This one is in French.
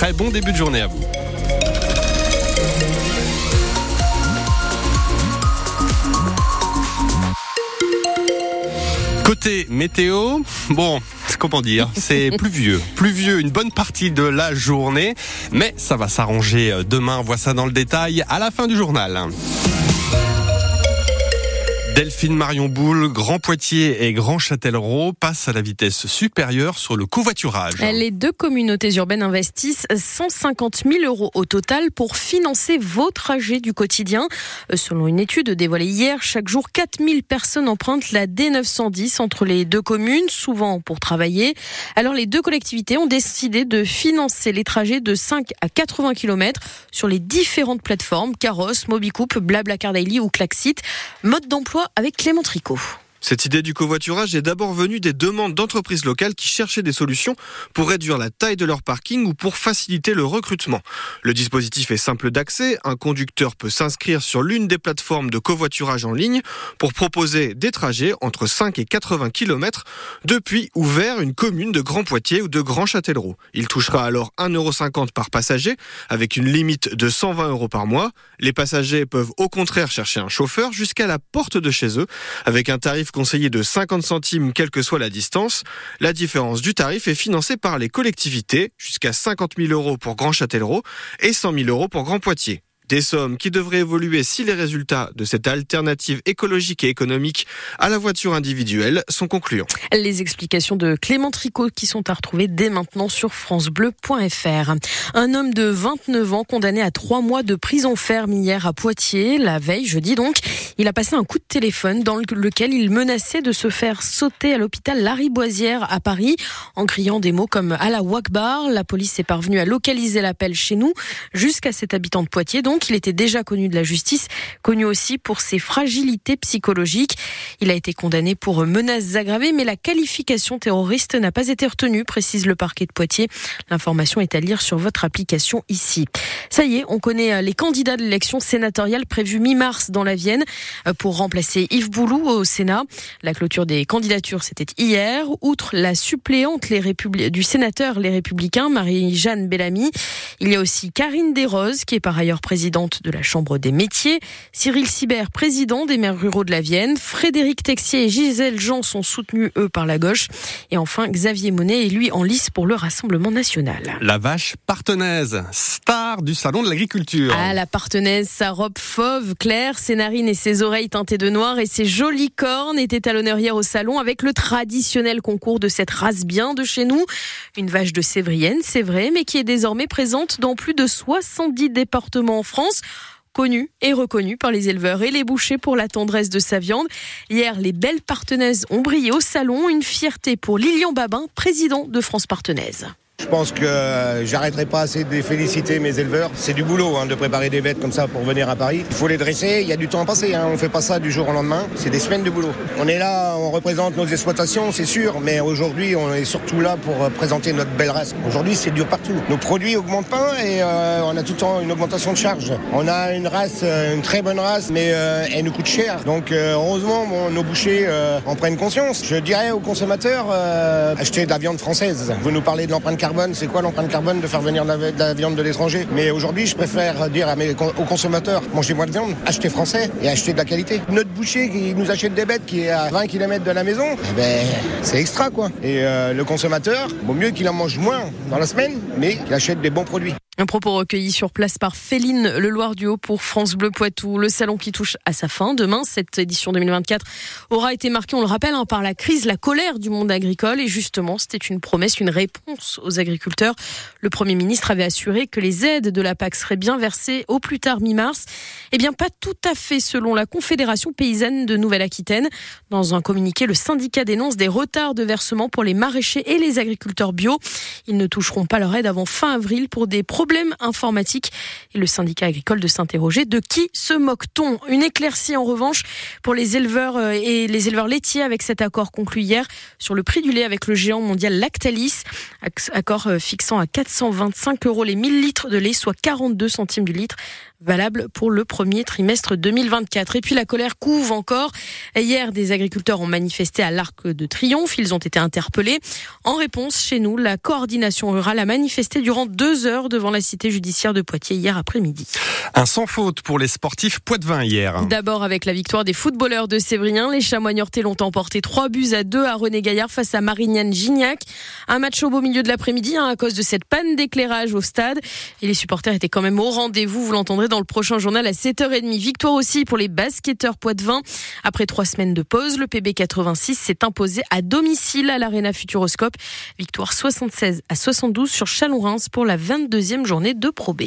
Très bon début de journée à vous. Côté météo, bon, comment dire, c'est pluvieux. Pluvieux une bonne partie de la journée, mais ça va s'arranger demain. On voit ça dans le détail à la fin du journal. Delphine Marion Boule, Grand Poitiers et Grand Châtellerault passent à la vitesse supérieure sur le covoiturage. Les deux communautés urbaines investissent 150 000 euros au total pour financer vos trajets du quotidien. Selon une étude dévoilée hier, chaque jour 4 000 personnes empruntent la D910 entre les deux communes, souvent pour travailler. Alors les deux collectivités ont décidé de financer les trajets de 5 à 80 km sur les différentes plateformes Caros, Mobicoupe, Blablacar Daily ou Klaxit. Mode d'emploi avec Clément Tricot. Cette idée du covoiturage est d'abord venue des demandes d'entreprises locales qui cherchaient des solutions pour réduire la taille de leur parking ou pour faciliter le recrutement. Le dispositif est simple d'accès. Un conducteur peut s'inscrire sur l'une des plateformes de covoiturage en ligne pour proposer des trajets entre 5 et 80 km depuis ou vers une commune de Grand Poitiers ou de Grand Châtellerault. Il touchera alors 1,50€ par passager avec une limite de 120 euros par mois. Les passagers peuvent au contraire chercher un chauffeur jusqu'à la porte de chez eux avec un tarif conseillé de 50 centimes quelle que soit la distance. La différence du tarif est financée par les collectivités, jusqu'à 50 000 euros pour Grand Châtellerault et 100 000 euros pour Grand Poitiers. Des sommes qui devraient évoluer si les résultats de cette alternative écologique et économique à la voiture individuelle sont concluants. Les explications de Clément Tricot qui sont à retrouver dès maintenant sur francebleu.fr. Un homme de 29 ans condamné à trois mois de prison ferme hier à Poitiers, la veille, jeudi donc, il a passé un coup de téléphone dans lequel il menaçait de se faire sauter à l'hôpital Lariboisière à Paris en criant des mots comme Allah Wakbar. La police est parvenue à localiser l'appel chez nous jusqu'à cet habitant de Poitiers donc il était déjà connu de la justice, connu aussi pour ses fragilités psychologiques. Il a été condamné pour menaces aggravées, mais la qualification terroriste n'a pas été retenue, précise le parquet de Poitiers. L'information est à lire sur votre application ici. Ça y est, on connaît euh, les candidats de l'élection sénatoriale prévue mi-mars dans la Vienne euh, pour remplacer Yves Boulou au Sénat. La clôture des candidatures, c'était hier. Outre la suppléante du sénateur Les Républicains, Marie-Jeanne Bellamy, il y a aussi Karine Desroses, qui est par ailleurs présidente présidente de la Chambre des métiers, Cyril Sibert, président des maires ruraux de la Vienne, Frédéric Texier et Gisèle Jean sont soutenus, eux, par la gauche, et enfin Xavier Monet est lui en lice pour le Rassemblement national. La vache partenaise, star du Salon de l'agriculture. Ah, la partenaise, sa robe fauve claire, ses narines et ses oreilles teintées de noir et ses jolies cornes étaient à l'honneur hier au salon avec le traditionnel concours de cette race bien de chez nous. Une vache de Sévrienne, c'est vrai, mais qui est désormais présente dans plus de 70 départements France connue et reconnue par les éleveurs et les bouchers pour la tendresse de sa viande. Hier, les belles partenaises ont brillé au salon, une fierté pour Lilian Babin, président de France Partenaise. Je pense que euh, j'arrêterai pas assez de féliciter mes éleveurs. C'est du boulot hein, de préparer des bêtes comme ça pour venir à Paris. Il faut les dresser, il y a du temps à passer. Hein. On fait pas ça du jour au lendemain. C'est des semaines de boulot. On est là, on représente nos exploitations, c'est sûr, mais aujourd'hui, on est surtout là pour euh, présenter notre belle race. Aujourd'hui, c'est dur partout. Nos produits augmentent pas et euh, on a tout le temps une augmentation de charge. On a une race, une très bonne race, mais elle nous coûte cher. Donc heureusement, nos bouchers en prennent conscience. Je dirais aux consommateurs, achetez de la viande française. Vous nous parlez de l'empreinte carbone c'est quoi l'empreinte carbone de faire venir de la, viande de l'étranger? Mais aujourd'hui, je préfère dire aux consommateurs, mangez moins de viande, achetez français et achetez de la qualité. Notre boucher qui nous achète des bêtes qui est à 20 km de la maison, eh ben, c'est extra quoi. Et euh, le consommateur, vaut mieux qu'il en mange moins dans la semaine, mais qu'il achète des bons produits. Un propos recueilli sur place par Féline Le Loir du Haut pour France Bleu Poitou. Le salon qui touche à sa fin demain. Cette édition 2024 aura été marquée, on le rappelle, hein, par la crise, la colère du monde agricole. Et justement, c'était une promesse, une réponse aux agriculteurs. Le Premier ministre avait assuré que les aides de la PAC seraient bien versées au plus tard mi-mars. Eh bien, pas tout à fait selon la Confédération paysanne de Nouvelle-Aquitaine. Dans un communiqué, le syndicat dénonce des retards de versement pour les maraîchers et les agriculteurs bio. Ils ne toucheront pas leur aide avant fin avril pour des problèmes problème informatique et le syndicat agricole de s'interroger de qui se moque-t-on? Une éclaircie en revanche pour les éleveurs euh, et les éleveurs laitiers avec cet accord conclu hier sur le prix du lait avec le géant mondial Lactalis, accord euh, fixant à 425 euros les 1000 litres de lait, soit 42 centimes du litre valable pour le premier trimestre 2024. Et puis la colère couve encore. Hier, des agriculteurs ont manifesté à l'Arc de Triomphe. Ils ont été interpellés. En réponse, chez nous, la coordination rurale a manifesté durant deux heures devant la cité judiciaire de Poitiers hier après-midi. Un sans faute pour les sportifs poitevins hier. D'abord avec la victoire des footballeurs de Sévrien. Les chamois l'ont emporté trois buts à deux à René Gaillard face à Marignane Gignac. Un match au beau milieu de l'après-midi hein, à cause de cette panne d'éclairage au stade. Et les supporters étaient quand même au rendez-vous, vous l'entendrez dans le prochain journal à 7h30. Victoire aussi pour les basketteurs poitevins. Après trois semaines de pause, le PB86 s'est imposé à domicile à l'Arena Futuroscope. Victoire 76 à 72 sur Chalon-Reims pour la 22e journée de Pro B.